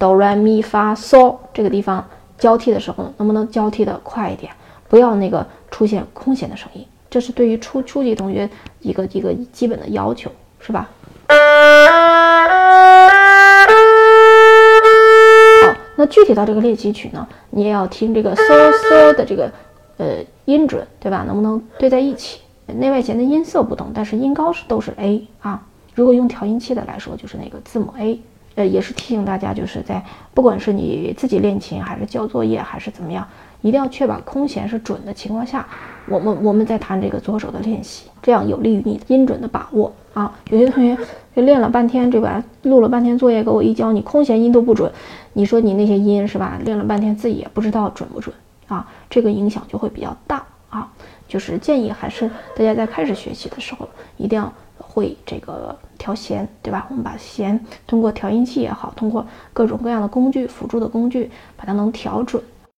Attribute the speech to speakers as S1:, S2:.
S1: 哆来咪发嗦这个地方交替的时候，能不能交替的快一点？不要那个出现空弦的声音，这是对于初初级同学一个一个基本的要求，是吧？好，那具体到这个练习曲呢，你也要听这个嗦嗦的这个呃音准，对吧？能不能对在一起？内外弦的音色不同，但是音高是都是 A 啊。如果用调音器的来说，就是那个字母 A。呃，也是提醒大家，就是在不管是你自己练琴，还是交作业，还是怎么样，一定要确保空弦是准的情况下，我们我们在弹这个左手的练习，这样有利于你音准的把握啊。有些同学就练了半天，对吧？录了半天作业给我一交，你空弦音都不准，你说你那些音是吧？练了半天自己也不知道准不准啊，这个影响就会比较大啊。就是建议还是大家在开始学习的时候，一定要。会这个调弦，对吧？我们把弦通过调音器也好，通过各种各样的工具辅助的工具，把它能调准。